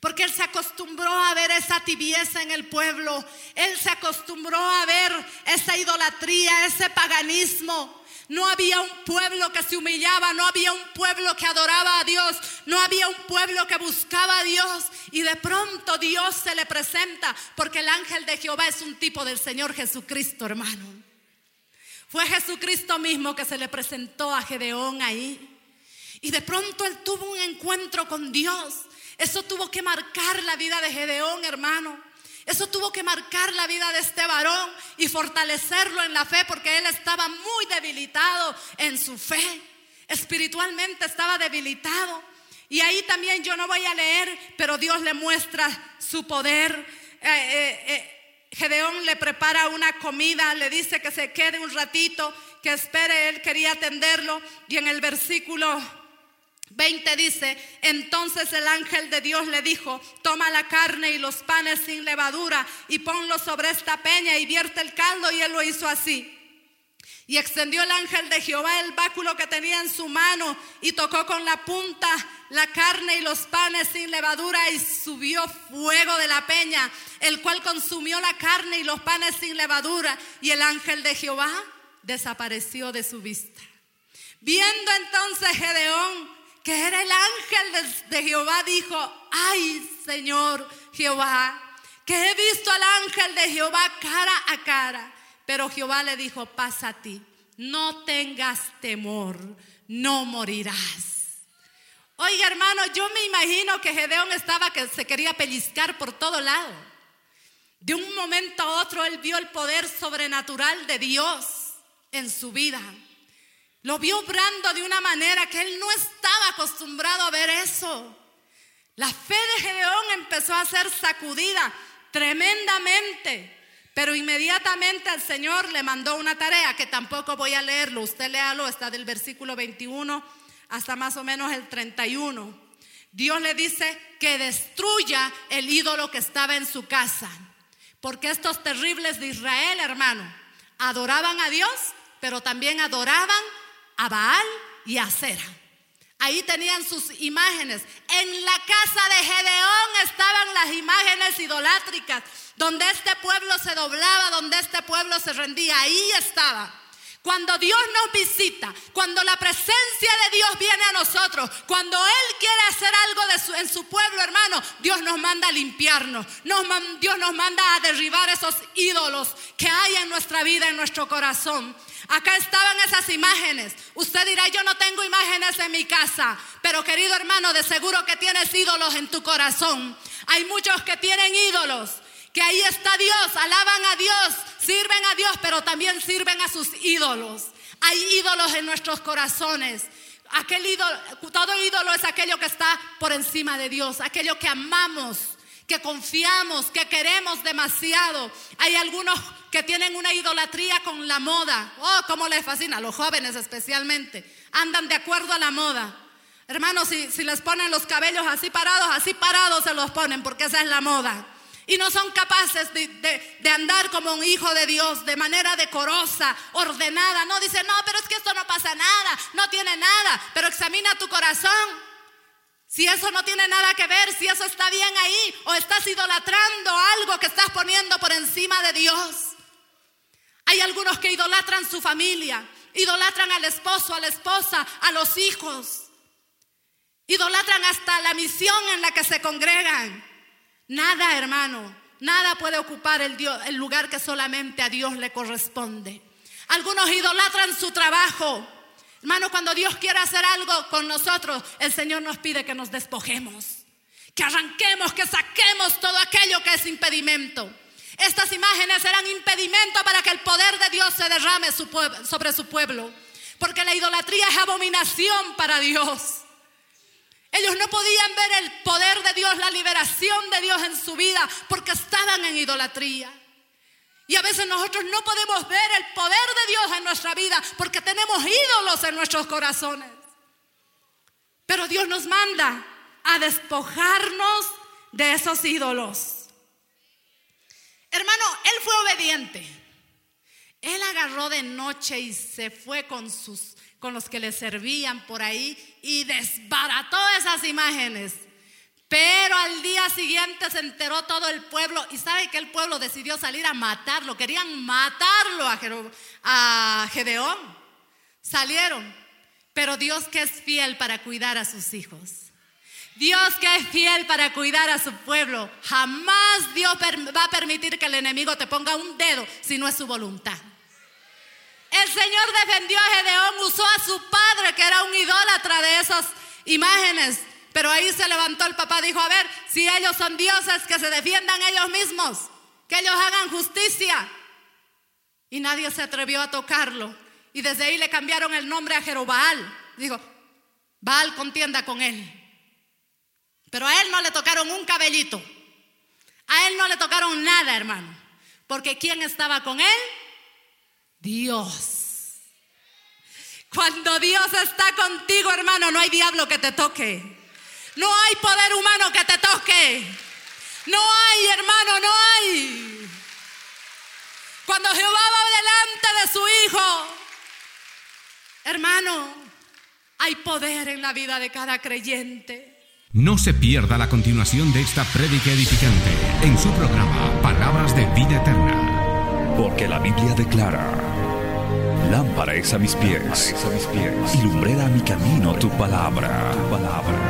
Porque él se acostumbró a ver esa tibieza en el pueblo. Él se acostumbró a ver esa idolatría, ese paganismo. No había un pueblo que se humillaba, no había un pueblo que adoraba a Dios, no había un pueblo que buscaba a Dios. Y de pronto Dios se le presenta, porque el ángel de Jehová es un tipo del Señor Jesucristo, hermano. Fue Jesucristo mismo que se le presentó a Gedeón ahí. Y de pronto él tuvo un encuentro con Dios. Eso tuvo que marcar la vida de Gedeón, hermano. Eso tuvo que marcar la vida de este varón y fortalecerlo en la fe porque él estaba muy debilitado en su fe. Espiritualmente estaba debilitado. Y ahí también yo no voy a leer, pero Dios le muestra su poder. Eh, eh, eh, Gedeón le prepara una comida, le dice que se quede un ratito, que espere, él quería atenderlo. Y en el versículo 20 dice, entonces el ángel de Dios le dijo, toma la carne y los panes sin levadura y ponlo sobre esta peña y vierte el caldo y él lo hizo así. Y extendió el ángel de Jehová el báculo que tenía en su mano y tocó con la punta la carne y los panes sin levadura y subió fuego de la peña, el cual consumió la carne y los panes sin levadura y el ángel de Jehová desapareció de su vista. Viendo entonces Gedeón que era el ángel de, Jehová, dijo, ay Señor Jehová, que he visto al ángel de Jehová cara a cara. Pero Jehová le dijo, pasa a ti, no tengas temor, no morirás. Oiga hermano, yo me imagino que Gedeón estaba que se quería pellizcar por todo lado. De un momento a otro él vio el poder sobrenatural de Dios en su vida. Lo vio obrando de una manera que él no estaba acostumbrado a ver eso. La fe de Gedeón empezó a ser sacudida tremendamente. Pero inmediatamente el Señor le mandó una tarea que tampoco voy a leerlo. Usted léalo, está del versículo 21 hasta más o menos el 31. Dios le dice que destruya el ídolo que estaba en su casa. Porque estos terribles de Israel, hermano, adoraban a Dios, pero también adoraban a Baal y a Sera. Ahí tenían sus imágenes. En la casa de Gedeón estaban las imágenes idolátricas, donde este pueblo se doblaba, donde este pueblo se rendía. Ahí estaba. Cuando Dios nos visita, cuando la presencia de Dios viene a nosotros, cuando Él quiere hacer algo en su pueblo, hermano, Dios nos manda a limpiarnos. Dios nos manda a derribar esos ídolos que hay en nuestra vida, en nuestro corazón. Acá estaban esas imágenes. Usted dirá, yo no tengo imágenes en mi casa, pero querido hermano, de seguro que tienes ídolos en tu corazón. Hay muchos que tienen ídolos, que ahí está Dios, alaban a Dios, sirven a Dios, pero también sirven a sus ídolos. Hay ídolos en nuestros corazones. Aquel ídolo, todo ídolo es aquello que está por encima de Dios, aquello que amamos, que confiamos, que queremos demasiado. Hay algunos que tienen una idolatría con la moda. Oh, cómo les fascina, a los jóvenes especialmente. Andan de acuerdo a la moda. Hermanos, si, si les ponen los cabellos así parados, así parados se los ponen porque esa es la moda. Y no son capaces de, de, andar como un hijo de Dios de manera decorosa, ordenada. No dice, no, pero es que esto no pasa nada, no tiene nada. Pero examina tu corazón. Si eso no tiene nada que ver, si eso está bien ahí, o estás idolatrando algo que estás poniendo por encima de Dios. Hay algunos que idolatran su familia, idolatran al esposo, a la esposa, a los hijos. Idolatran hasta la misión en la que se congregan. Nada, hermano, nada puede ocupar el, el lugar que solamente a Dios le corresponde. Algunos idolatran su trabajo. Hermano, cuando Dios quiere hacer algo con nosotros, el Señor nos pide que nos despojemos, que arranquemos, que saquemos todo aquello que es impedimento. Estas imágenes eran impedimento para que el poder de Dios se derrame sobre su pueblo. Porque la idolatría es abominación para Dios. Ellos no podían ver el poder de Dios, la liberación de Dios en su vida, porque estaban en idolatría. Y a veces nosotros no podemos ver el poder de Dios en nuestra vida porque tenemos ídolos en nuestros corazones. Pero Dios nos manda a despojarnos de esos ídolos. Hermano, él fue obediente. Él agarró de noche y se fue con sus con los que le servían por ahí y desbarató esas imágenes. Pero al día siguiente se enteró todo el pueblo y sabe que el pueblo decidió salir a matarlo. Querían matarlo a, a Gedeón. Salieron. Pero Dios que es fiel para cuidar a sus hijos. Dios que es fiel para cuidar a su pueblo, jamás Dios va a permitir que el enemigo te ponga un dedo si no es su voluntad. El Señor defendió a Gedeón, usó a su padre que era un idólatra de esas imágenes. Pero ahí se levantó el papá, dijo, a ver, si ellos son dioses, que se defiendan ellos mismos, que ellos hagan justicia. Y nadie se atrevió a tocarlo. Y desde ahí le cambiaron el nombre a Jerobaal. Digo, Baal contienda con él. Pero a él no le tocaron un cabellito. A él no le tocaron nada, hermano. Porque ¿quién estaba con él? Dios. Cuando Dios está contigo, hermano, no hay diablo que te toque. No hay poder humano que te toque. No hay, hermano, no hay. Cuando Jehová va delante de su hijo, Hermano, hay poder en la vida de cada creyente. No se pierda la continuación de esta prédica edificante en su programa Palabras de Vida Eterna. Porque la Biblia declara, lámpara es a mis pies, a mis pies y lumbrera a mi camino tu palabra. tu palabra.